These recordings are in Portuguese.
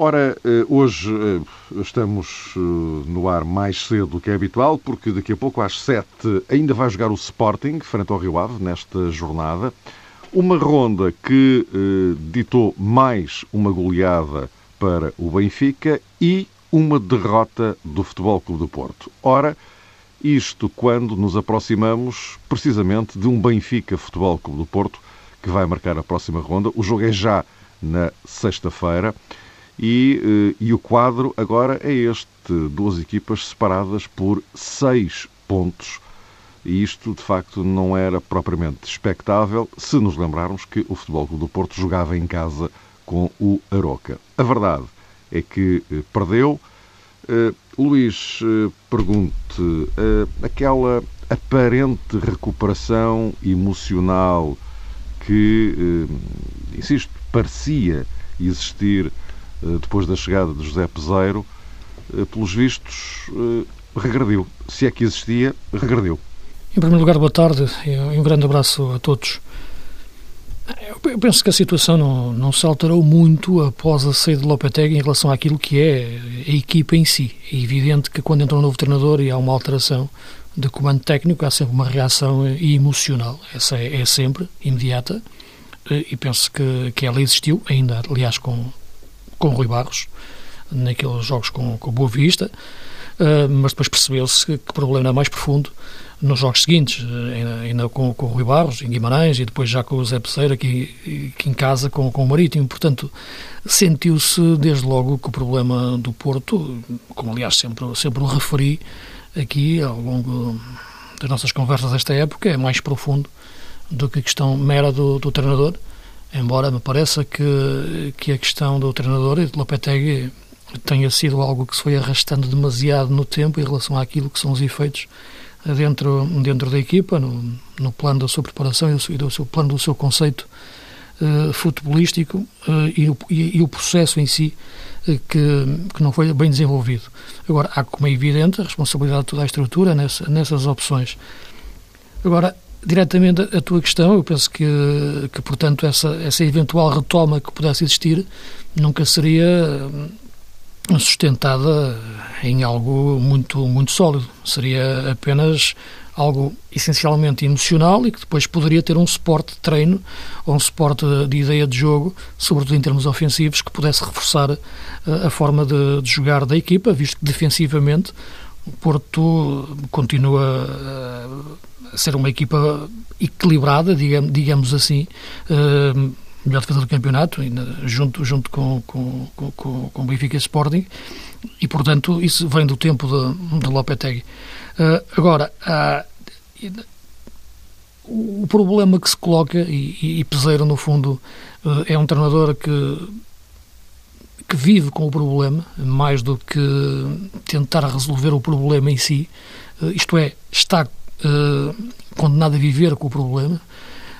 Ora, eh, hoje eh, estamos eh, no ar mais cedo do que é habitual, porque daqui a pouco, às sete, ainda vai jogar o Sporting, frente ao Rio Ave, nesta jornada. Uma ronda que ditou mais uma goleada para o Benfica e uma derrota do Futebol Clube do Porto. Ora, isto quando nos aproximamos precisamente de um Benfica Futebol Clube do Porto que vai marcar a próxima ronda. O jogo é já na sexta-feira. E, eh, e o quadro agora é este: duas equipas separadas por seis pontos. E isto, de facto, não era propriamente expectável se nos lembrarmos que o Futebol Clube do Porto jogava em casa com o Aroca. A verdade é que eh, perdeu. Uh, Luís, uh, pergunte, uh, aquela aparente recuperação emocional que, insisto, parecia existir depois da chegada de José Peseiro, eh, pelos vistos, eh, regrediu. Se é que existia, regrediu. Em primeiro lugar, boa tarde e um grande abraço a todos. Eu penso que a situação não, não se alterou muito após a saída de Lopetegui em relação àquilo que é a equipa em si. É evidente que quando entra um novo treinador e há uma alteração de comando técnico, há sempre uma reação emocional. Essa é, é sempre imediata e penso que, que ela existiu, ainda, aliás, com, com Rui Barros, naqueles jogos com, com Boa Vista, uh, mas depois percebeu-se que, que o problema era mais profundo nos jogos seguintes, uh, ainda, ainda com, com o Rui Barros, em Guimarães, e depois já com o Zé Pesseira, aqui, aqui em casa com, com o Marítimo. Portanto, sentiu-se desde logo que o problema do Porto, como aliás sempre, sempre o referi aqui ao longo das nossas conversas desta época, é mais profundo do que a questão mera do, do treinador embora me pareça que, que a questão do treinador e de Lopetegui tenha sido algo que se foi arrastando demasiado no tempo em relação àquilo que são os efeitos dentro, dentro da equipa, no, no plano da sua preparação e do, seu plano do seu conceito uh, futebolístico uh, e, o, e, e, o processo em si uh, que, que não foi bem desenvolvido. Agora, há como é evidente a responsabilidade de toda a estrutura nessa, nessas opções. Agora, diretamente a tua questão, eu penso que, que portanto, essa, essa eventual retoma que pudesse existir nunca seria hum, sustentada em algo muito, muito sólido. Seria apenas algo essencialmente emocional e que depois poderia ter um suporte de treino ou um suporte de ideia de jogo, sobretudo em termos ofensivos, que pudesse reforçar uh, a forma de, de jogar da equipa, visto que defensivamente o Porto continua uh, ser uma equipa equilibrada, digamos, assim, uh, melhor defesa do campeonato, junto, junto com, com, com, com o Benfica Sporting, e portanto isso vem do tempo de, de Lopetegui. Uh, agora, uh, o problema que se coloca, e, e, Peseiro no fundo é um treinador que que vive com o problema, mais do que tentar resolver o problema em si, isto é, está uh, condenado a viver com o problema,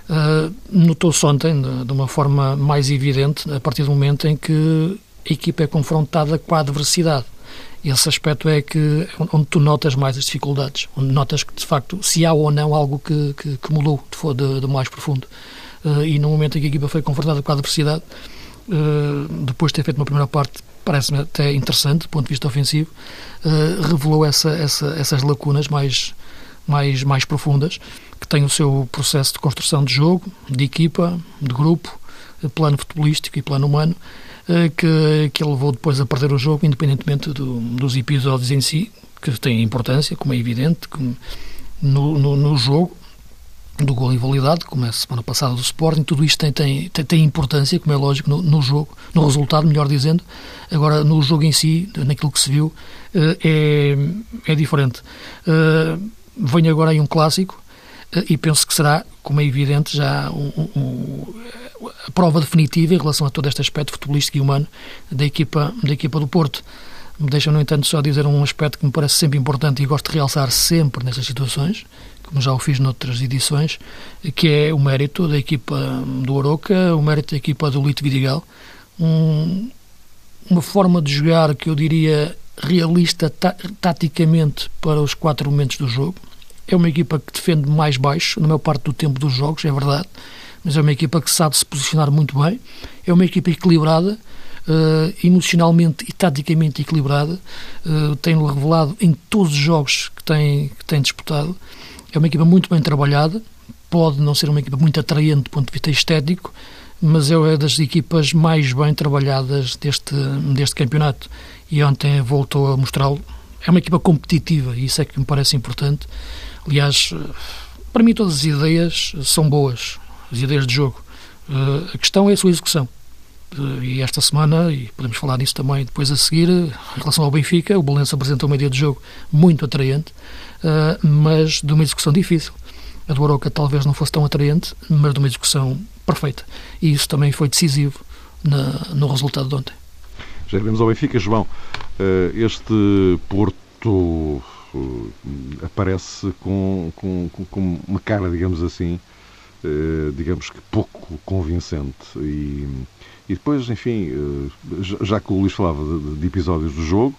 uh, notou-se ontem, de, uma forma mais evidente, a partir do momento em que a equipa é confrontada com a adversidade. Esse aspecto é que onde tu notas mais as dificuldades, onde notas que, de facto, se há ou não algo que, que, que mudou de, de, de, mais profundo. Uh, e no momento em que a equipa foi confrontada com a adversidade, depois de ter feito uma primeira parte parece-me até interessante do ponto de vista ofensivo, uh, revelou essa, essa, essas lacunas mais, mais, mais profundas, que têm o seu processo de construção de jogo, de equipa, de grupo, plano futebolístico e plano humano, eh, que, que levou depois a perder o jogo, independentemente do, dos episódios em si, que têm importância, como é evidente, no, no, no jogo, do gol invalidado, como é a semana passada do Sporting, tudo isto tem, tem, tem, tem importância, como é lógico, no, no, jogo, no resultado, melhor dizendo. Agora, no jogo em si, naquilo que se viu, eh, é, é diferente. Eh, vem agora aí um clássico eh, e penso que será, como é evidente, já um, um, a prova definitiva em relação a todo este aspecto futebolístico e humano da equipa, da equipa do Porto. Deixa, no entanto, só dizer um aspecto que me parece sempre importante e gosto de realçar sempre nestas situações, como já o fiz noutras edições, que é o mérito da equipa do Aroca, o mérito da equipa do Lito Vidigal. Um, uma forma de jogar que eu diria realista taticamente para os quatro momentos do jogo. É uma equipa que defende mais baixo, na maior parte do tempo dos jogos, é verdade, mas é uma equipa que sabe se posicionar muito bem. É uma equipa equilibrada, uh, emocionalmente e taticamente equilibrada. Uh, tem revelado em todos os jogos que tem, que tem disputado. É uma equipa muito bem trabalhada, pode não ser uma equipa muito atraente do ponto de vista estético, mas é das equipas mais bem trabalhadas deste, deste campeonato e ontem voltou a mostrá-lo. É uma equipa competitiva e isso é que me parece importante. Aliás, para mim todas as ideias são boas, as ideias de jogo. Uh, a questão é a sua execução. E esta semana, e podemos falar nisso também depois a seguir, em relação ao Benfica, o Belenense apresentou uma ideia de jogo muito atraente, uh, mas de uma execução difícil. A do Aroca talvez não fosse tão atraente, mas de uma execução perfeita. E isso também foi decisivo na, no resultado de ontem. Já iremos ao Benfica, João. Este Porto aparece com, com, com uma cara, digamos assim, digamos que pouco convincente. E, e depois, enfim, eh, já que o Luís falava de, episódios do jogo,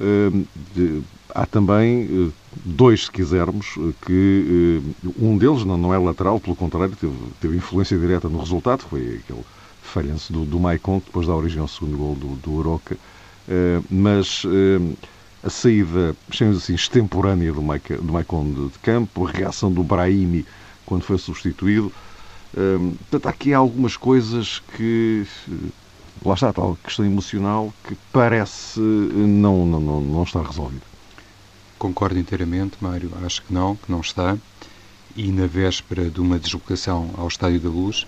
eh, há também dois, se quisermos, que um deles não, não é lateral, pelo contrário, teve, teve influência direta no resultado, foi aquele falhanço do, do Maicon, que depois dá origem ao segundo gol do, do Oroca. Mas a saída, chamemos assim, extemporânea do, Maicon de campo, a reação do Brahimi quando foi substituído. Hum, portanto, há aqui algumas coisas que. Lá está tal questão emocional que parece não, não, não, não estar resolvida. Concordo inteiramente, Mário. Acho que não, que não está. E na véspera de uma deslocação ao Estádio da Luz,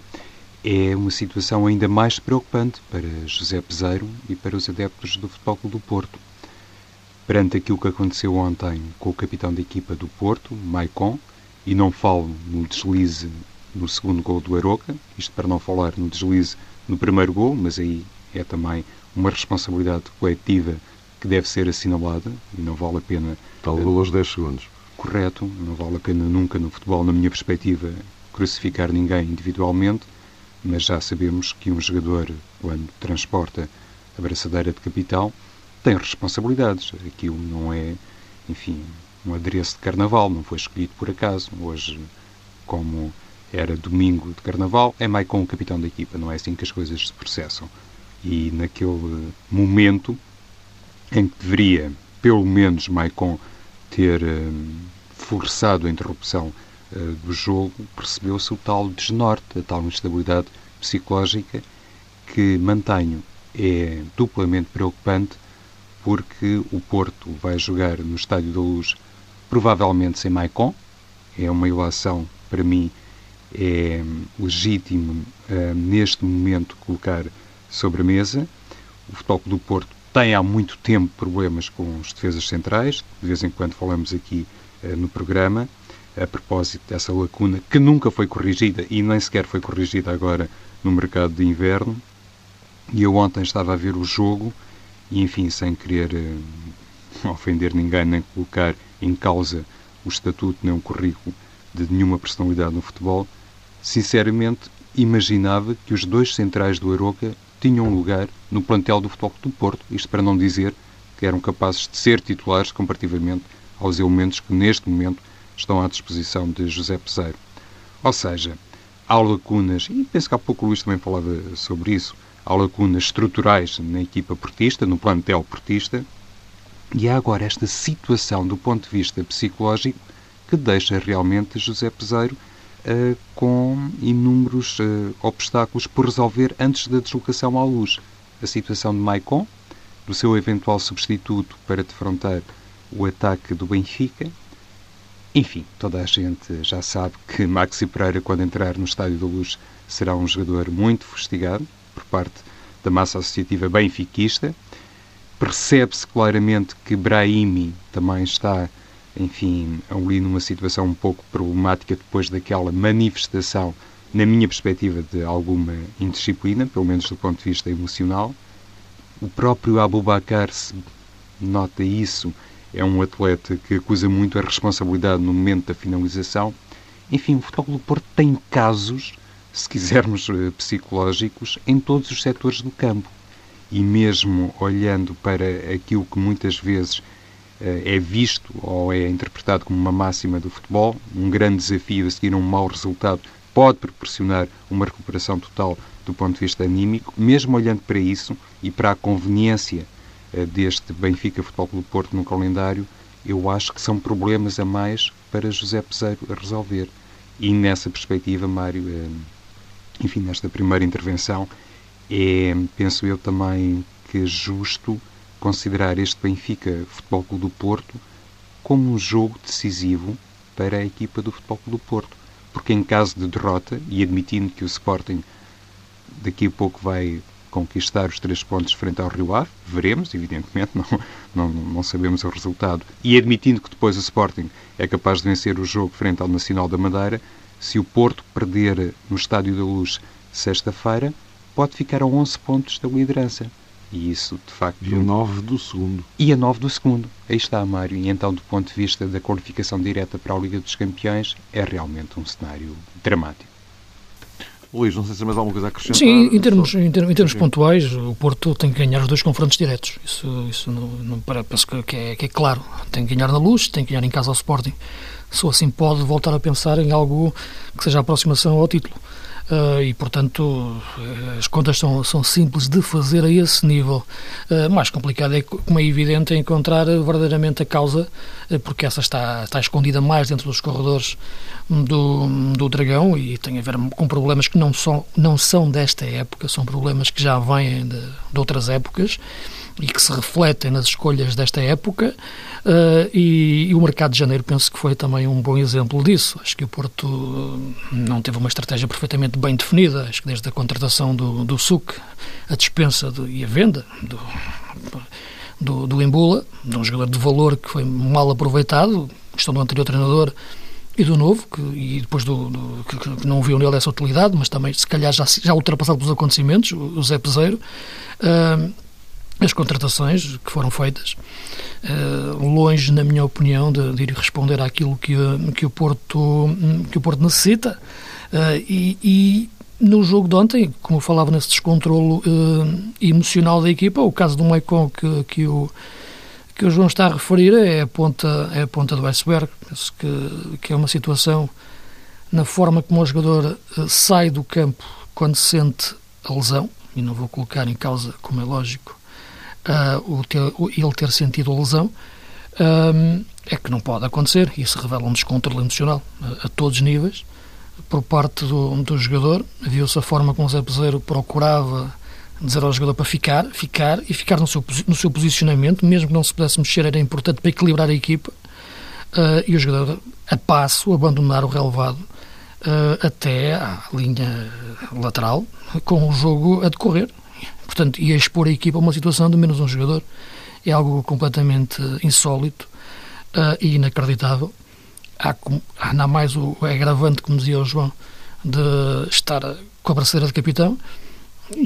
é uma situação ainda mais preocupante para José Peseiro e para os adeptos do Futebol Clube do Porto. Perante aquilo que aconteceu ontem com o capitão da equipa do Porto, Maicon, e não falo no deslize no segundo gol do Aroca, isto para não falar no deslize no primeiro gol, mas aí é também uma responsabilidade coletiva que deve ser assinalada e não vale a pena. Tal gol aos 10 segundos. Correto, não vale a pena nunca no futebol, na minha perspectiva, crucificar ninguém individualmente, mas já sabemos que um jogador, quando transporta a braçadeira de capital, tem responsabilidades. Aquilo não é, enfim, um adereço de carnaval, não foi escolhido por acaso. Hoje, como era domingo de carnaval, é Maicon o capitão da equipa, não é assim que as coisas se processam. E naquele momento em que deveria, pelo menos, Maicon ter um, forçado a interrupção uh, do jogo, percebeu-se o tal desnorte, a tal instabilidade psicológica que mantenho é duplamente preocupante porque o Porto vai jogar no Estádio da Luz provavelmente sem Maicon. É uma ilação, para mim, é legítimo uh, neste momento colocar sobre a mesa. O Futebol do Porto tem há muito tempo problemas com os defesas centrais, de vez em quando falamos aqui uh, no programa, a propósito dessa lacuna que nunca foi corrigida e nem sequer foi corrigida agora no mercado de inverno. E eu ontem estava a ver o jogo e, enfim, sem querer uh, ofender ninguém nem colocar em causa o estatuto nem o currículo de nenhuma personalidade no futebol, sinceramente imaginava que os dois centrais do Aroca tinham lugar no plantel do Futebol do Porto, isto para não dizer que eram capazes de ser titulares comparativamente aos elementos que neste momento estão à disposição de José Peseiro. Ou seja, há lacunas, e penso que há pouco o Luís também falava sobre isso, há lacunas estruturais na equipa portista, no plantel portista, e há agora esta situação do ponto de vista psicológico que deixa realmente José Peseiro com inúmeros uh, obstáculos por resolver antes da deslocação à luz. A situação de Maicon, do seu eventual substituto para defrontar o ataque do Benfica. Enfim, toda a gente já sabe que Maxi Pereira, quando entrar no Estádio da Luz, será um jogador muito fustigado por parte da massa associativa benfiquista Percebe-se claramente que Brahimi também está, enfim, ali numa situação um pouco problemática depois daquela manifestação, na minha perspectiva, de alguma indisciplina, pelo menos do ponto de vista emocional. O próprio Abubakar se nota isso. É um atleta que acusa muito a responsabilidade no momento da finalização. Enfim, o Futebol do Porto tem casos, se quisermos, eh, psicológicos em todos os setores do campo. E mesmo olhando para aquilo que muitas vezes é visto ou é interpretado como uma máxima do futebol, um grande desafio a seguir um mau resultado pode proporcionar uma recuperação total do ponto de vista anímico, mesmo olhando para isso e para a conveniência eh, deste Benfica Futebol Clube Porto no calendário, eu acho que são problemas a mais para José Peseiro a resolver. E nessa perspectiva, Mário, eh, enfim, nesta primeira intervenção, é, penso eu também que é justo considerar este Benfica Futebol Clube do Porto como um jogo decisivo para a equipa do Futebol Clube do Porto. Porque em caso de derrota, e admitindo que o Sporting daqui a pouco vai conquistar os três pontos frente ao Rio Ave, veremos, evidentemente, não, não, não sabemos o resultado, e admitindo que depois o Sporting é capaz de vencer o jogo frente ao Nacional da Madeira, se o Porto perder no Estádio da Luz sexta-feira, pode ficar a 11 pontos da liderança. E isso, de facto... E a 9 do segundo. E a 9 do segundo. Aí está, Mário. E então, do ponto de vista da qualificação direta para a Liga dos Campeões, é realmente um cenário dramático. Luís, não sei se mais alguma coisa a acrescentar. Sim, em termos, em termos, em termos pontuais, o Porto tem que ganhar os dois confrontos diretos. Isso, isso não, não penso que é, que é claro. Tem que ganhar na luz, tem que ganhar em casa ao Sporting. Só assim pode voltar a pensar em algo que seja a aproximação ao título. Uh, e, portanto, as contas são, são simples de fazer a esse nível. Uh, mais complicado é, como é evidente, encontrar verdadeiramente a causa, uh, porque essa está, está escondida mais dentro dos corredores do, do Dragão e tem a ver com problemas que não são, não são desta época, são problemas que já vêm de, de outras épocas e que se refletem nas escolhas desta época uh, e, e, o mercado de janeiro penso que foi também um bom exemplo disso. Acho que o Porto não teve uma estratégia perfeitamente bem definida, acho que desde a contratação do, do SUC, a dispensa do, e a venda do, do, do Embula, de um jogador de valor que foi mal aproveitado, questão do anterior treinador e do novo, que, e depois do, do que, que, não viu nele essa utilidade, mas também se calhar já, já ultrapassado pelos acontecimentos, o, o Zé Peseiro. Uh, as contratações que foram feitas, uh, longe, na minha opinião, de, de, ir responder àquilo que, que, o, Porto, que o Porto necessita. Uh, e, e, no jogo de ontem, como eu falava nesse descontrolo emocional da equipa, o caso do Maicon que, que, o, que o João está a referir é a ponta, é a ponta do iceberg. Penso que, que é uma situação na forma como o jogador sai do campo quando sente a lesão, e não vou colocar em causa, como é lógico, uh, ter, ele ter sentido a lesão, um, é que não pode acontecer. Isso revela um descontrole emocional a, a todos os níveis. Por parte do, do jogador, viu-se a forma como o Zé Peseiro procurava dizer ao jogador para ficar, ficar e ficar no seu, no seu posicionamento, mesmo que não se pudesse mexer, era importante para equilibrar a equipa. Uh, e o jogador, a passo, abandonar o relevado uh, até à linha lateral, com o jogo a decorrer. Portanto, ia expor a equipa a uma situação de menos um jogador. É algo completamente insólito uh, e inacreditável. Há, há mais o agravante, como dizia o João, de estar com a braceira de capitão,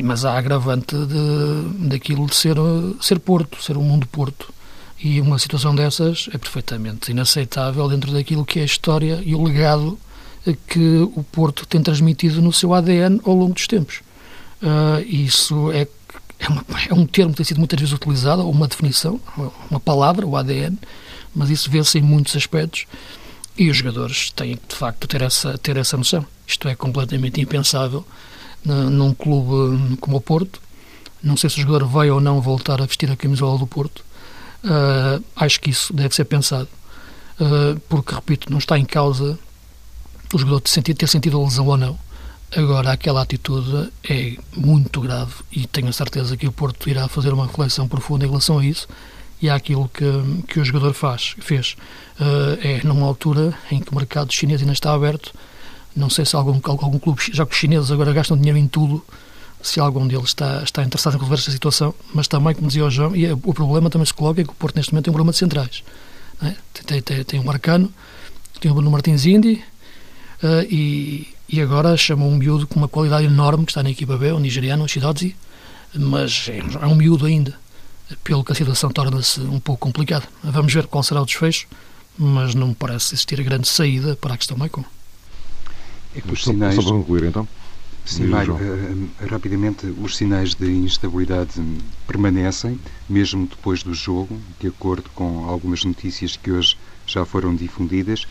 mas há agravante de, daquilo de ser, ser Porto, ser um mundo Porto. E uma situação dessas é perfeitamente inaceitável dentro daquilo que é a história e o legado que o Porto tem transmitido no seu ADN ao longo dos tempos. Uh, isso é, é, uma, é, um termo que tem sido muitas vezes utilizado, ou uma definição, uma palavra, o ADN, mas isso vê-se em muitos aspectos e os jogadores têm de facto ter essa, ter essa noção. Isto é completamente impensável num clube como o Porto. Não sei se o jogador vai ou não voltar a vestir a camisola do Porto. Uh, acho que isso deve ser pensado, uh, porque, repito, não está em causa o jogador ter sentido, ter sentido a lesão ou não. Agora, aquela atitude é muito grave e tenho a certeza que o Porto irá fazer uma reflexão profunda em relação a isso e àquilo que, que o jogador faz, fez. Uh, é numa altura em que o mercado chinês ainda está aberto. Não sei se algum, algum clube, já que os chineses agora gastam dinheiro em tudo, se algum deles está, está interessado em resolver esta situação, mas também, como dizia o João, e é, o problema também se coloca é que o Porto neste momento tem um problema de centrais. É? Tem, tem, tem, o Marcano, tem o Bruno Martins Indy uh, e, e agora chamou um miúdo com uma qualidade enorme que está na equipa B, o nigeriano, o Shidodzi, mas é, é um miúdo ainda. pelo que a situação torna-se um pouco complicada. Vamos ver qual será o desfecho, mas não me parece existir grande saída para a questão Maicon. É que os sinais... Só para concluir, então. Sim, Mário, uh, rapidamente, os sinais de instabilidade permanecem, mesmo depois do jogo, de acordo com algumas notícias que hoje já foram difundidas.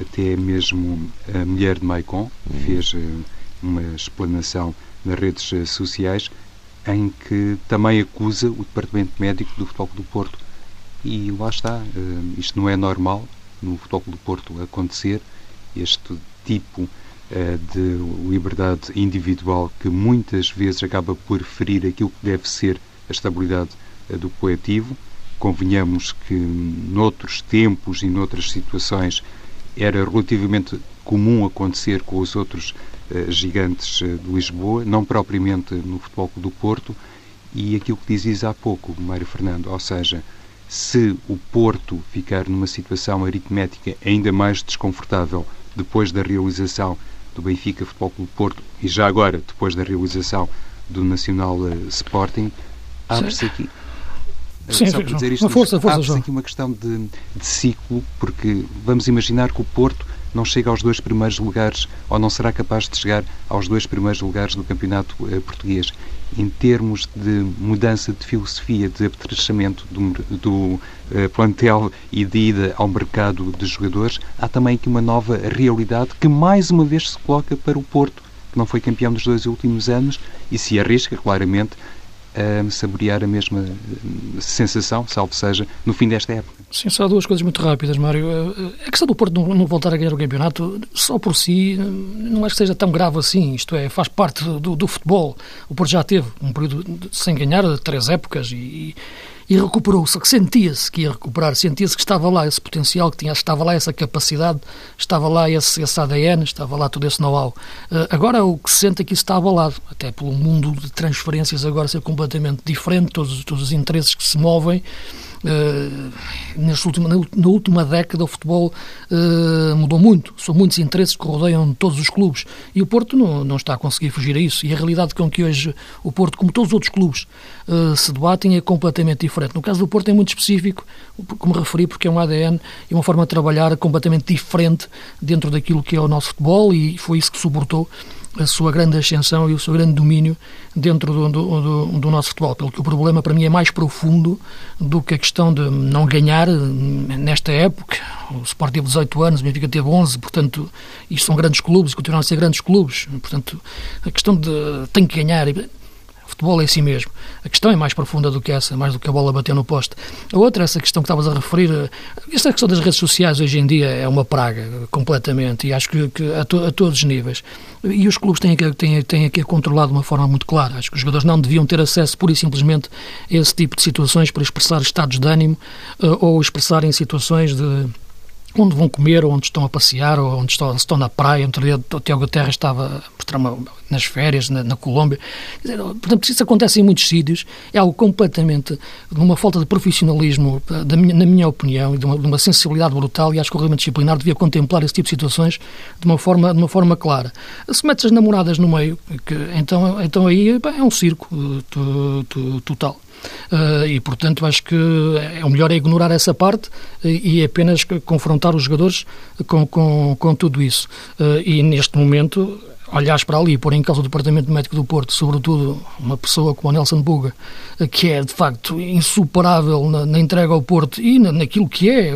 Até mesmo a mulher de Maicon uhum. fez uh, uma explanação nas redes uh, sociais em que também acusa o Departamento Médico do Futebol do Porto. E lá está, isto não é normal no Futebol do Porto acontecer, este tipo eh, de liberdade individual que muitas vezes acaba por ferir aquilo que deve ser a estabilidade eh, do coletivo. Convenhamos que noutros tempos e noutras situações era relativamente comum acontecer com os outros uh, gigantes uh, de Lisboa, não propriamente no Futebol do Porto, e aquilo que dizias há pouco, Mário Fernando, ou seja, se o Porto ficar numa situação aritmética ainda mais desconfortável depois da realização do Benfica Futebol Clube Porto e já agora, depois da realização do Nacional uh, Sporting, abre-se aqui. Sim, só para dizer isto, força, força, abre-se aqui uma questão de, de ciclo, porque vamos imaginar que o Porto não chega aos dois primeiros lugares ou não será capaz de chegar aos dois primeiros lugares do campeonato uh, português. Em termos de mudança de filosofia, de apetrechamento do, do uh, plantel e de ida ao mercado de jogadores, há também aqui uma nova realidade que mais uma vez se coloca para o Porto, que não foi campeão dos dois últimos anos e se arrisca claramente a saborear a mesma sensação, salvo seja, no fim desta época. Sim, só duas coisas muito rápidas, Mário. A questão do Porto não, não, voltar a ganhar o campeonato, só por si, não acho que seja tão grave assim. Isto é, faz parte do, do futebol. O Porto já teve um período sem ganhar, três épocas, e, e recuperou. Só que sentia-se que ia recuperar, sentia-se que estava lá esse potencial, que tinha, estava lá essa capacidade, estava lá esse, esse ADN, estava lá todo esse know-how. Uh, agora o que se sente é que isso está abalado, até pelo mundo de transferências agora ser completamente diferente, todos, todos os interesses que se movem. Na, na, última década o futebol uh, mudou muito. São muitos interesses que rodeiam todos os clubes e o Porto não, não está a conseguir fugir a isso. E a realidade com que hoje o Porto, como todos os outros clubes, uh, se debatem é completamente diferente. No caso do Porto é muito específico, como referi, porque é um ADN e uma forma de trabalhar completamente diferente dentro daquilo que é o nosso futebol e foi isso que suportou a sua grande ascensão e o seu grande domínio dentro do, do, do, nosso futebol. Pelo que o problema para mim é mais profundo do que a questão de não ganhar nesta época. O Sport teve 18 anos, o Benfica teve 11, portanto, isto são grandes clubes, continuam a ser grandes clubes. Portanto, a questão de tem que ganhar futebol é assim mesmo. A questão é mais profunda do que essa, mais do que a bola bater no poste. A outra, essa questão que estavas a referir, esta questão das redes sociais hoje em dia é uma praga, completamente, e acho que, que a, to, a, todos os níveis. E os clubes têm têm, têm que controlar de uma forma muito clara. Acho que os jogadores não deviam ter acesso pura e simplesmente a esse tipo de situações para expressar estados de ânimo uh, ou expressarem situações de onde vão comer, ou onde estão a passear, ou onde estão, estão na praia. Outro dia o Tiago Terra estava nas férias, na, na Colômbia. Dizer, portanto, isso acontece em muitos sítios. É algo completamente de uma falta de profissionalismo, da minha, na minha opinião, e de uma, de uma, sensibilidade brutal. E acho que o regimento disciplinar devia contemplar esse tipo de situações de uma forma, de uma forma clara. Se metes as namoradas no meio, que, então, então aí é um circo total. Uh, e, portanto, acho que é o melhor é ignorar essa parte e, e apenas confrontar os jogadores com, com, com tudo isso. Uh, e, neste momento, olhares para ali e pôr em causa o Departamento Médico do Porto, sobretudo uma pessoa como o Nelson Buga, que é de facto insuperável na, na entrega ao Porto e na, naquilo que é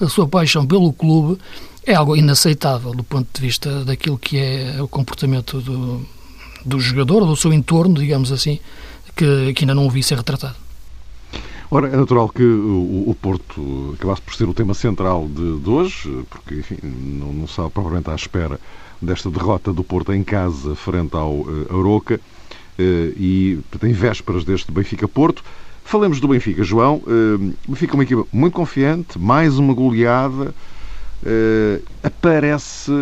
a sua paixão pelo clube, é algo inaceitável do ponto de vista daquilo que é o comportamento do, do jogador, do seu entorno, digamos assim, que, que ainda não ouvi ser retratado. Ora, é natural que o, o, Porto acabasse por ser o tema central de, de hoje, porque, enfim, não, não estava propriamente à espera desta derrota do Porto em casa frente ao uh, Aroca uh, e tem vésperas deste Benfica-Porto. Falemos do Benfica, João. Uh, Benfica é uma equipa muito confiante, mais uma goleada. Uh, aparece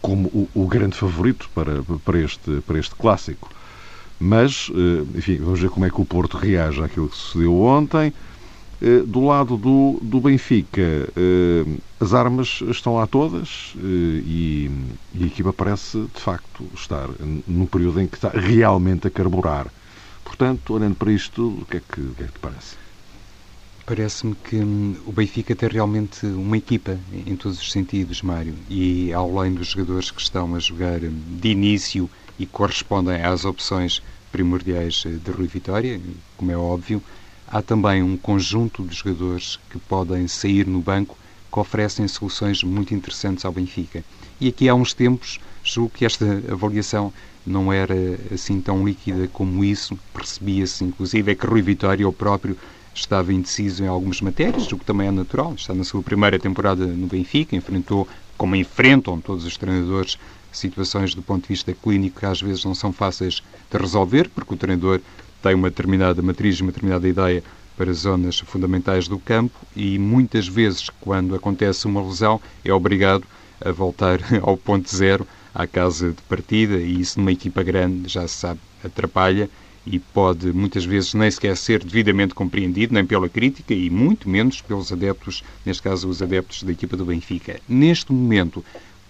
como o, o, grande favorito para, para, este, para este clássico. Mas, eh, enfim, vamos ver como é que o Porto reage àquilo que sucedeu ontem. Eh, do lado do, do Benfica, eh, as armas estão lá todas e, e a equipa parece, de facto, estar num período em que está realmente a carburar. Portanto, olhando para isto o que é que, o que, é que te parece? Parece-me que hum, o Benfica tem realmente uma equipa em todos os sentidos, Mário, e além dos jogadores que estão a jogar hum, de início e correspondem às opções primordiais eh, de Rui Vitória, como é óbvio, há também um conjunto de jogadores que podem sair no banco que oferecem soluções muito interessantes ao Benfica. E aqui há uns tempos, julgo que esta avaliação não era assim tão líquida como isso, percebia-se inclusive é que Rui Vitória, o próprio, estava indeciso em algumas matérias, o que também é natural. Está na sua primeira temporada no Benfica, enfrentou, como enfrentam todos os treinadores, situações do ponto de vista clínico que às vezes não são fáceis de resolver, porque o treinador tem uma determinada matriz, uma determinada ideia para zonas fundamentais do campo e muitas vezes, quando acontece uma lesão, é obrigado a voltar ao ponto zero, à casa de partida, e isso numa equipa grande, já se sabe, atrapalha e pode muitas vezes nem sequer ser devidamente compreendido, nem pela crítica e muito menos pelos adeptos, neste caso os adeptos da equipa do Benfica. Neste momento,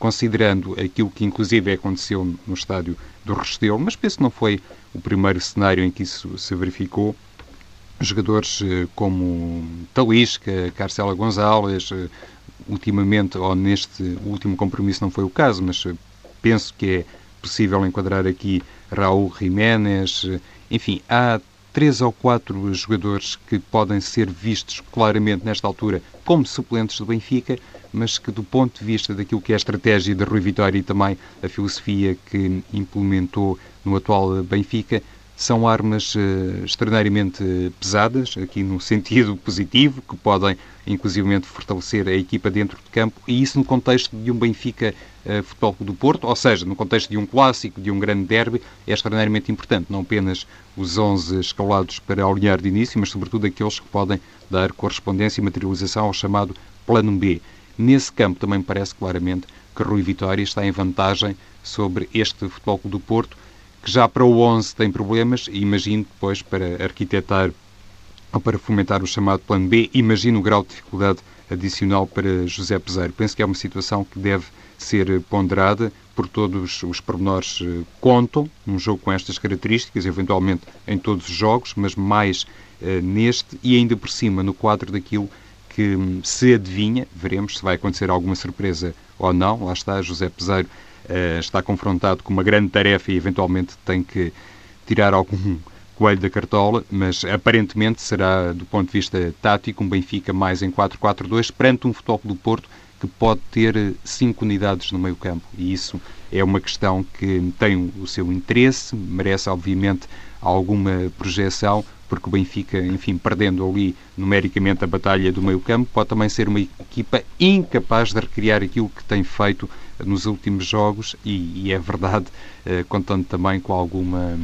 considerando aquilo que inclusive aconteceu no estádio do Restelo, mas penso que não foi o primeiro cenário em que isso se verificou, jogadores eh, como Talisca, Carcela Gonzalez, eh, ultimamente, ou neste último compromisso não foi o caso, mas eh, penso que é possível enquadrar aqui Raul Jiménez, enfim, há três ou quatro jogadores que podem ser vistos claramente nesta altura como suplentes do Benfica, mas que do ponto de vista daquilo que é a estratégia de Rui Vitória e também a filosofia que implementou no atual Benfica, são armas uh, extraordinariamente pesadas, aqui no sentido positivo, que podem inclusivamente fortalecer a equipa dentro de campo, e isso no contexto de um Benfica uh, Futebol do Porto, ou seja, no contexto de um clássico, de um grande derby, é extraordinariamente importante, não apenas os 11 escalados para alinhar de início, mas sobretudo aqueles que podem dar correspondência e materialização ao chamado Plano B. Nesse campo também parece claramente que Rui Vitória está em vantagem sobre este Futebol do Porto, que já para o 11 tem problemas, e imagino depois para arquitetar ou para fomentar o chamado plano B, imagino o grau de dificuldade adicional para José Peseiro. Penso que é uma situação que deve ser ponderada por todos os pormenores eh, contam num jogo com estas características, eventualmente em todos os jogos, mas mais uh, neste e ainda por cima no quadro daquilo que hum, se adivinha, veremos se vai acontecer alguma surpresa ou não. Lá está, José Peseiro uh, está confrontado com uma grande tarefa e eventualmente tem que tirar algum coelho da cartola, mas aparentemente será, do ponto de vista tático, um Benfica mais em 4-4-2 perante um futebol do Porto que pode ter eh, cinco unidades no meio campo e isso é uma questão que tem o seu interesse, merece obviamente alguma projeção, porque o Benfica, enfim, perdendo ali numericamente a batalha do meio campo, pode também ser uma equipa incapaz de recriar aquilo que tem feito nos últimos jogos e, e é verdade, eh, contando também com alguma,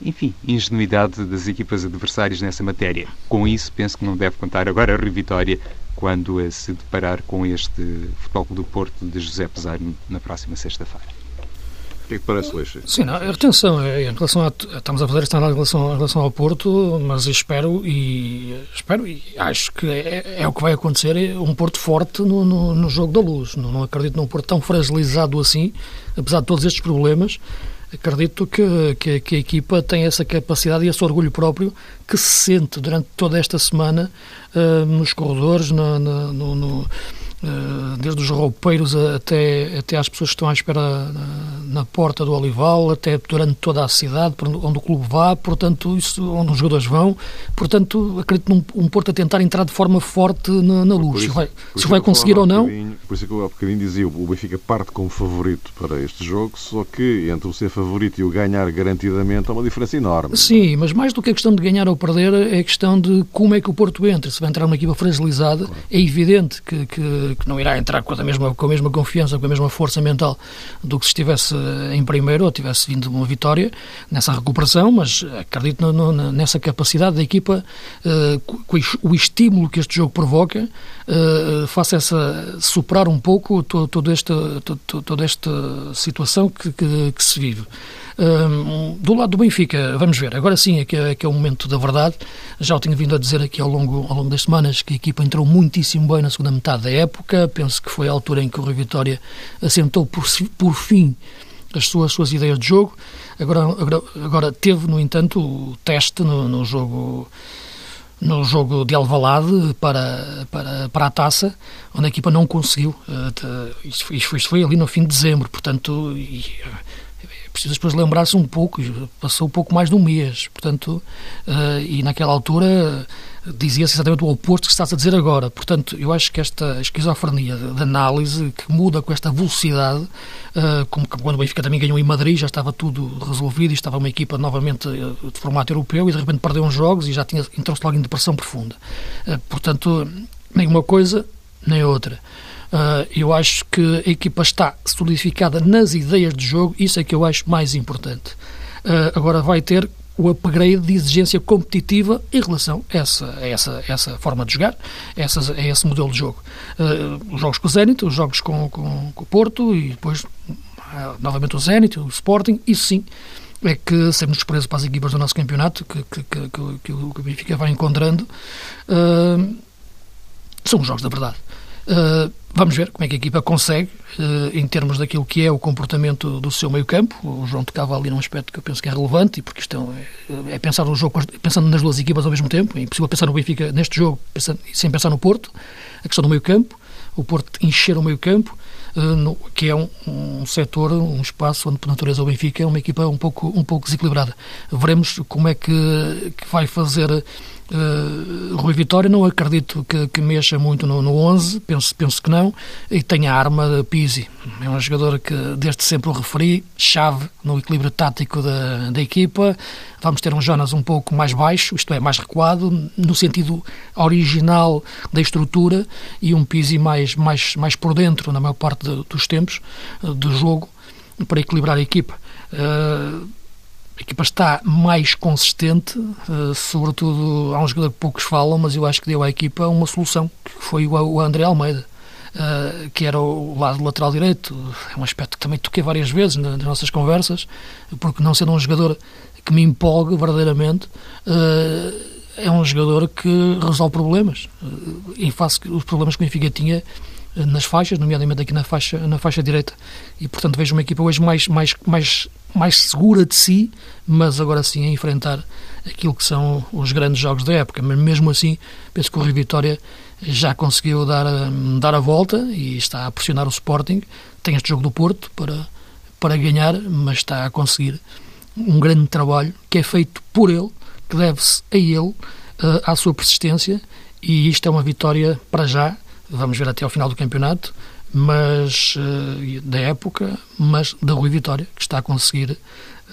enfim, ingenuidade das equipas adversárias nessa matéria. Com isso, penso que não deve contar agora a Rio Vitória quando eh, se deparar com este Futebol do Porto de José Pesaro na próxima sexta-feira. Que é que parece, Leixa? Sim, não, a retenção, é, em relação a, estamos a fazer esta análise em relação, em relação ao Porto, mas espero e espero e acho que é, é o que vai acontecer, é um Porto forte no, no, no jogo da luz. Não, não acredito num Porto tão fragilizado assim, apesar de todos estes problemas. Acredito que, que, que, a equipa tem essa capacidade e esse orgulho próprio que se sente durante toda esta semana uh, nos corredores, no, no, desde os roupeiros até, até às pessoas que estão à espera na, na, porta do Olival, até durante toda a cidade, onde o clube vá, portanto, isso, onde os jogadores vão. Portanto, acredito num um Porto a tentar entrar de forma forte na, na luz. Isso, se vai, se vai conseguir ou não. Por isso é que eu há bocadinho dizia, o Benfica parte como favorito para este jogo, só que entre o ser favorito e o ganhar garantidamente há uma diferença enorme. Sim, mas mais do que a questão de ganhar ou perder, é a questão de como é que o Porto entra. Se vai entrar uma equipa fragilizada, claro. é evidente que, que que não irá entrar com a, mesma, com a mesma confiança, com a mesma força mental do que se estivesse em primeiro ou tivesse vindo uma vitória nessa recuperação, mas acredito no, no, nessa capacidade da equipa, uh, o estímulo que este jogo provoca, uh, faça essa, superar um pouco todo, todo, toda esta situação que, que, que se vive do lado do Benfica, vamos ver, agora sim é que, é que é o momento da verdade. Já o tinha vindo a dizer aqui ao longo, ao longo das semanas que a equipa entrou muitíssimo bem na segunda metade da época. Penso que foi a altura em que o Rui Vitória assentou por, por fim as suas, suas ideias de jogo. Agora, agora, agora teve, no entanto, o teste no, no jogo no jogo de Alvalade para, para, para a taça, onde a equipa não conseguiu. Uh, isto, foi, isto foi ali no fim de dezembro, portanto, preciso depois lembrar-se um pouco, passou um pouco mais de um mês, portanto, uh, e naquela altura dizia-se exatamente o oposto que estás a dizer agora. Portanto, eu acho que esta esquizofrenia de análise que muda com esta velocidade, uh, como quando o Benfica também ganhou em Madrid, já estava tudo resolvido e estava uma equipa novamente de formato europeu e de repente perdeu uns jogos e já tinha entrou-se logo em depressão profunda. Portanto, nem uma coisa nem outra. Eu acho que a equipa está solidificada nas ideias de jogo, isso é que eu acho mais importante. agora vai ter o upgrade de exigência competitiva em relação a essa, a essa, a essa forma de jogar, a, essa, a esse modelo de jogo. Uh, os jogos com o Zenit, os jogos com, com, com o Porto e depois uh, novamente o Zenit, o Sporting, isso sim é que sermos presos para as equipas do nosso campeonato que, que, que, que, que o Benfica vai encontrando uh, são os jogos da verdade. Uh, vamos ver como é que a equipa consegue, uh, em termos daquilo que é o comportamento do seu meio-campo. O João tocava ali num aspecto que eu penso que é relevante, porque isto é, é pensar no jogo, pensando nas duas equipas ao mesmo tempo. É impossível pensar no Benfica neste jogo pensando, sem pensar no Porto. A questão do meio-campo, o Porto encher o meio-campo, uh, que é um, um setor, um espaço onde, por natureza, o Benfica é uma equipa um pouco, um pouco desequilibrada. Veremos como é que, que vai fazer Uh, Rui Vitória não acredito que, que mexa muito no, no 11, penso, penso que não, e tem a arma Pizzi. É um jogador que desde sempre o referi, chave no equilíbrio tático da, da equipa. Vamos ter um Jonas um pouco mais baixo, isto é, mais recuado, no sentido original da estrutura, e um Pizzi mais, mais, mais por dentro, na maior parte de, dos tempos, uh, do jogo, para equilibrar a equipa. Uh, a equipa está mais consistente, uh, sobretudo há um jogador que poucos falam, mas eu acho que deu à equipa uma solução, que foi o, o André Almeida, uh, que era o lado lateral direito. É um aspecto que também toquei várias vezes nas nossas conversas, porque não sendo um jogador que me empolgue verdadeiramente, uh, é um jogador que resolve problemas, em face os problemas que o Benfica tinha nas faixas, nomeadamente aqui na faixa, na faixa direita. E, portanto, vejo uma equipa hoje mais, mais, mais, mais segura de si, mas agora sim a enfrentar aquilo que são os grandes jogos da época. Mas mesmo assim, penso que o Rio Vitória já conseguiu dar, dar a volta e está a pressionar o Sporting. Tem este jogo do Porto para, para ganhar, mas está a conseguir um grande trabalho que é feito por ele, que deve-se a ele, eh, à sua persistência, e isto é uma vitória para já vamos ver até ao final do campeonato, mas uh, da época, mas da Rui Vitória, que está a conseguir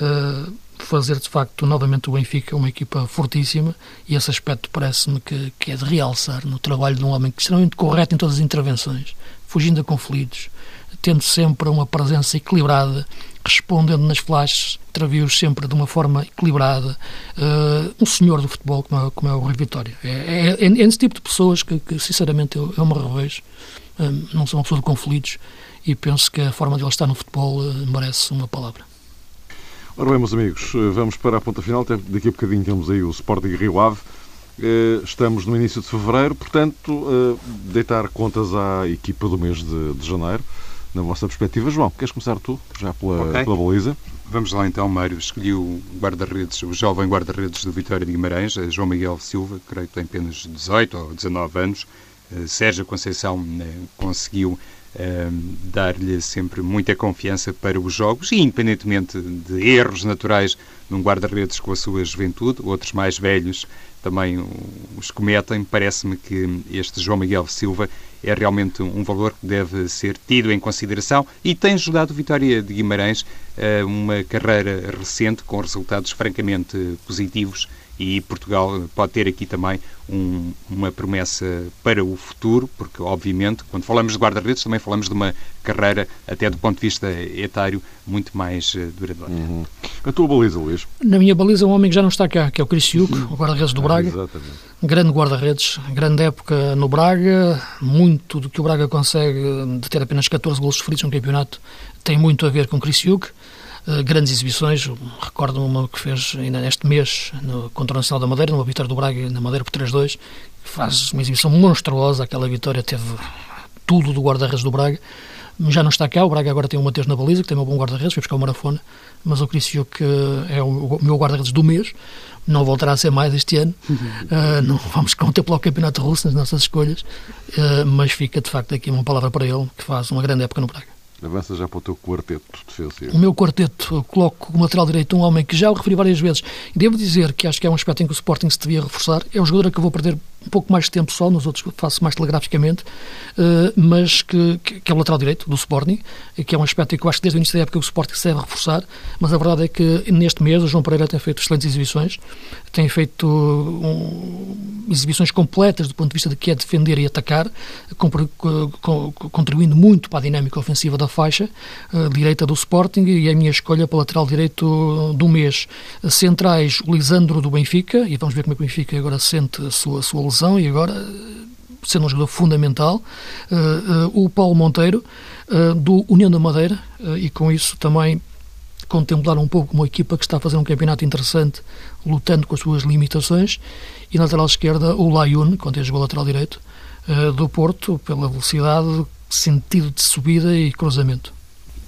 uh, fazer de facto novamente o Benfica uma equipa fortíssima e esse aspecto parece-me que, que é de realçar no trabalho de um homem que é extremamente correto em todas as intervenções, fugindo a conflitos, tendo sempre uma presença equilibrada, respondendo nas flashes, travios sempre de uma forma equilibrada, uh, um senhor do futebol como é, como é o Rui Vitória. É, é, é, esse tipo de pessoas que, que sinceramente, eu, eu me revejo. Uh, não sou uma pessoa de conflitos e penso que a forma de ele estar no futebol uh, merece uma palavra. Ora bem, meus amigos, vamos para a ponta final. Daqui a bocadinho temos aí o Sporting Rio Ave. Estamos no início de fevereiro, portanto, deitar contas à equipa do mês de janeiro na vossa perspectiva. João, queres começar tu, já pela, okay. pela baliza? Vamos lá então, Mário. Escolhi o guarda-redes, o jovem guarda-redes do Vitória de Guimarães, João Miguel Silva, creio que tem apenas 18 ou 19 anos. Uh, Sérgio Conceição uh, conseguiu uh, dar-lhe sempre muita confiança para os jogos e, independentemente de erros naturais num guarda-redes com a sua juventude, outros mais velhos também os cometem, parece-me que este João Miguel Silva é realmente um valor que deve ser tido em consideração e tem ajudado Vitória de Guimarães a uma carreira recente com resultados francamente positivos e Portugal pode ter aqui também um, uma promessa para o futuro, porque, obviamente, quando falamos de guarda-redes, também falamos de uma carreira, até do ponto de vista etário, muito mais uh, duradoura. Uhum. A tua baliza, Luís? Na minha baliza, um homem que já não está cá, que é o Cristiuc, uhum. o guarda-redes do Braga. Ah, exatamente. Grande guarda-redes, grande época no Braga, muito do que o Braga consegue de ter apenas 14 gols sofridos no campeonato tem muito a ver com Cristiuc. Eh, grandes exibições. Recordo uma que fez ainda neste mês no, contra o Nacional da Madeira, numa vitória do Braga na Madeira por 3-2. Faz uma exibição monstruosa. Aquela vitória teve tudo do guarda-redes do Braga. já não está cá, o Braga agora tem o Mateus na baliza, que tem um bom guarda-redes, foi buscar o Marafona, mas o Cristiano que é o, o meu guarda-redes do mês, não voltará a ser mais este ano, uh, não vamos contemplar o Campeonato Russo nas nossas escolhas, uh, mas fica de facto aqui uma palavra para ele, que faz uma grande época no Braga. Avança já para o teu quarteto defensivo. O meu quarteto, coloco como lateral direito um homem que já o referi várias vezes. Devo dizer que acho que é um aspecto em que o Sporting se devia reforçar. É o jogador que eu vou perder um pouco mais de tempo só, nos outros faço mais telegraficamente, uh, mas que, que, é o lateral direito do Sporting, que é um aspecto que eu acho que desde o início da época o Sporting se deve reforçar, mas a verdade é que neste mês o João Pereira tem feito excelentes exibições, tem feito um, exibições completas do ponto de vista de que é defender e atacar, contribuindo muito para a dinâmica ofensiva da faixa uh, direita do Sporting e a minha escolha para o lateral direito do mês. Centrais, o Lisandro do Benfica, e vamos ver como é que o Benfica agora sente a sua, a sua lesão e agora sendo um jogador fundamental, uh, uh, o Paulo Monteiro, uh, do União da Madeira, e com isso também contemplar um pouco uma equipa que está a fazer um campeonato interessante, lutando com as suas limitações, e na lateral esquerda o Layun, quando jogou lateral direito, do Porto, pela velocidade, sentido de subida e cruzamento.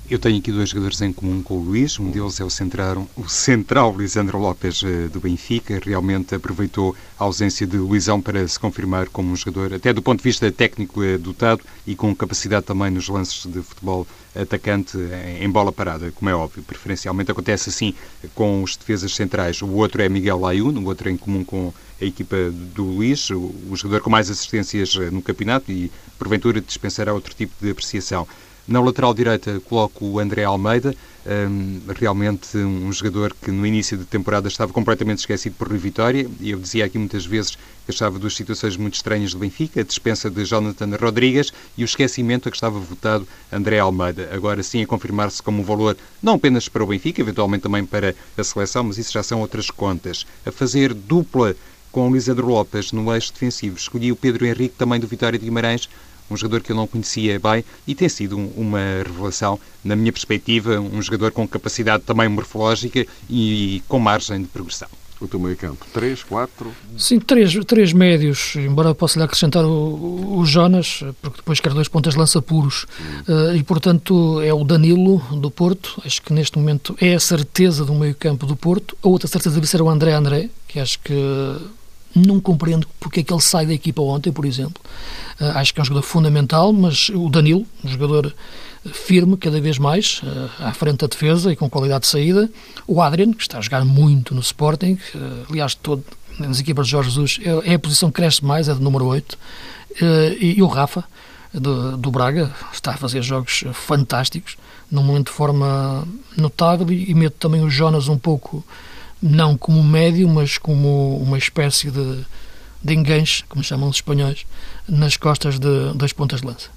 Eu tenho aqui dois jogadores em comum com o Luís. Um deles é o central, o central Lisandro Lopes eh, do Benfica. Realmente aproveitou a ausência de Luizão para se confirmar como um jogador, até do ponto de vista técnico, eh, dotado e com capacidade também nos lances de futebol atacante em bola parada, como é óbvio. Preferencialmente acontece assim com os defesas centrais. O outro é Miguel Layun, o outro é em comum com a equipa do Luís, o, jogador com mais assistências eh, no campeonato e porventura dispensará outro tipo de apreciação. Na lateral direita coloco o André Almeida, um, realmente um jogador que no início de temporada estava completamente esquecido por Rui Vitória, e eu dizia aqui muitas vezes que achava duas situações muito estranhas do Benfica, a dispensa de Jonathan Rodrigues e o esquecimento a que estava votado André Almeida. Agora sim a confirmar-se como um valor não apenas para o Benfica, eventualmente também para a seleção, mas isso já são outras contas. A fazer dupla com o Lisandro Lopes no eixo defensivo, escolhi o Pedro Henrique também do Vitória de Guimarães, um jogador que eu não conhecia bem e tem sido uma revelação, na minha perspectiva, um jogador com capacidade também morfológica e com margem de progressão. O teu meio campo, três, quatro? Sim, três, três médios, embora possa lhe acrescentar o, o Jonas, porque depois quer dois pontas lança puros. Uh, e, portanto, é o Danilo do Porto, acho que neste momento é a certeza do meio campo do Porto. A outra certeza deve ser o André André, que acho que não compreendo porque é que ele sai da equipa ontem, por exemplo. Uh, acho que é um jogador fundamental, mas o Danilo, um jogador firme cada vez mais uh, à frente da defesa e com qualidade de saída. O Adrian, que está a jogar muito no Sporting, uh, aliás, todo, nas equipas de Jorge Jesus, é, é, a posição que cresce mais, é de número 8. E, e, o Rafa, do, do, Braga, está a fazer jogos fantásticos, num momento de forma notável, e, e meto também o Jonas um pouco não como médio, mas como uma espécie de, de enganche, como chamam os espanhóis, nas costas de, das pontas de lança.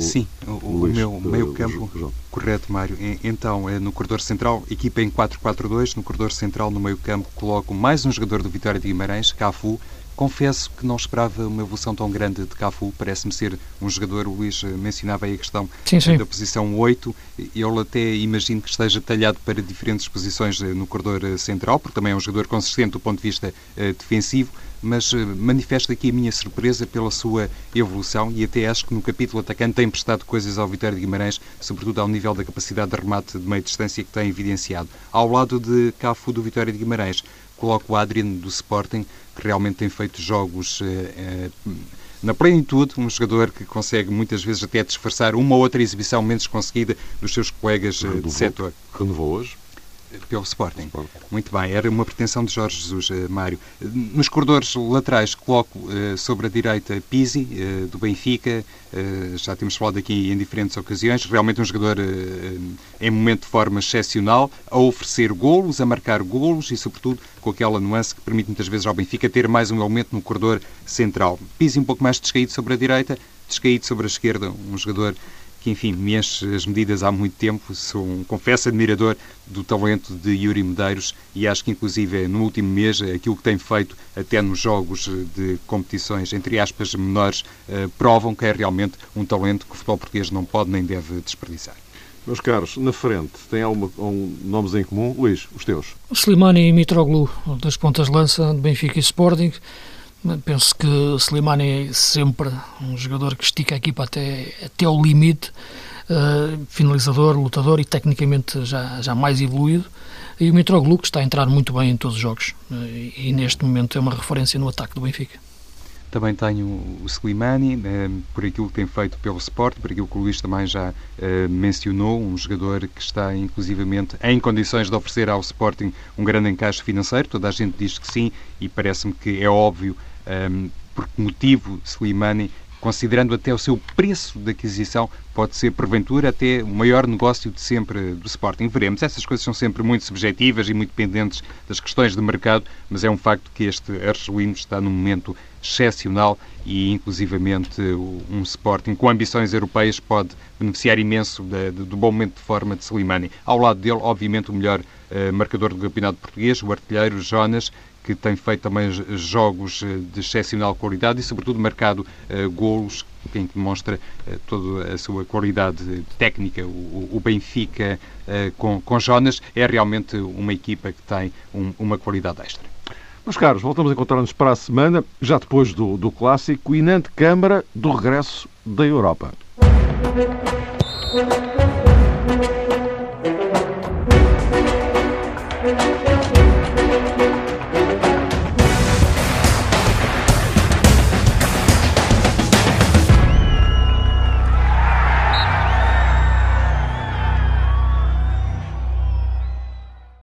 Sim, o, o meu meio campo, correto, Mário. Então, é no corredor central, equipa em 4-4-2, no corredor central, no meio campo, coloco mais um jogador do Vitória de Guimarães, Cafu, Confesso que não esperava uma evolução tão grande de Cafu. Parece-me ser um jogador, o Luís mencionava aí a questão sim, sim. da posição 8. Eu até imagino que esteja talhado para diferentes posições eh, no corredor eh, central, porque também é um jogador consistente do ponto de vista defensivo, mas manifesta aqui a minha surpresa pela sua evolução e até acho que no capítulo atacante tem prestado coisas ao Vitória de Guimarães, sobretudo ao nível da capacidade de remate de meia distância que tem evidenciado. Ao lado de Cafu do Vitória de Guimarães, coloco o Adriano do Sporting, que realmente tem feito jogos eh, eh, na plenitude, um jogador que consegue muitas vezes até disfarçar uma ou outra exibição menos conseguida dos seus colegas eh, de setor. Renovou hoje? Pelo Sporting. Sporting. Muito bem, era uma pretensão de Jorge Jesus, uh, Mário. Nos corredores laterais coloco uh, sobre a direita Pisi, uh, do Benfica, já temos falado aqui em diferentes ocasiões, realmente um jogador em momento de forma excepcional, a oferecer golos, a marcar golos e, sobretudo, com aquela nuance que permite muitas vezes ao Benfica ter mais um elemento no corredor central. Pisi um pouco mais descaído sobre a direita, descaído sobre a esquerda, um jogador que, enfim, me enche as medidas há muito tempo. Sou um confesso admirador do talento de Yuri Medeiros e acho que, inclusive, no último mês, aquilo que tem feito, até nos jogos de competições, entre aspas, menores, eh, provam que é realmente um talento que o futebol português não pode nem deve desperdiçar. Meus caros, na frente, tem alguma um, nomes em comum? Luís, os teus? Slimani e Mitroglou, das pontas lança de Benfica e Sporting Penso que Slimani é sempre um jogador que estica a equipa até, até ao limite, uh, finalizador, lutador e tecnicamente já, já mais evoluído. E o Mitroglou que está a entrar muito bem em todos os jogos uh, e neste momento é uma referência no ataque do Benfica. Também tenho o Slimani, eh, por aquilo que tem feito pelo Sport, por aquilo que o Luís também já mencionou, um jogador que está inclusivamente em condições de oferecer ao Sporting um grande encaixe financeiro. Toda a gente diz que sim e parece-me que é óbvio eh, por que motivo Slimani considerando até o seu preço de aquisição, pode ser, porventura, até o maior negócio de sempre do Sporting. Veremos. Essas coisas são sempre muito subjetivas e muito dependentes das questões de mercado, mas é um facto que este Argelino está num momento excepcional e, inclusivamente, um Sporting com ambições europeias pode beneficiar imenso do bom momento de forma de Slimani. Ao lado dele, obviamente, o melhor uh, marcador do campeonato português, o artilheiro Jonas, que tem feito também jogos eh, de excepcional qualidade e, sobretudo, marcado uh, golos em que demonstra uh, toda a sua qualidade técnica. O, o Benfica uh, com, com Jonas é realmente uma equipa que tem um, uma qualidade extra. Meus caros, voltamos a encontrar-nos para a semana, já depois do, do clássico e na Câmara do regresso da Europa.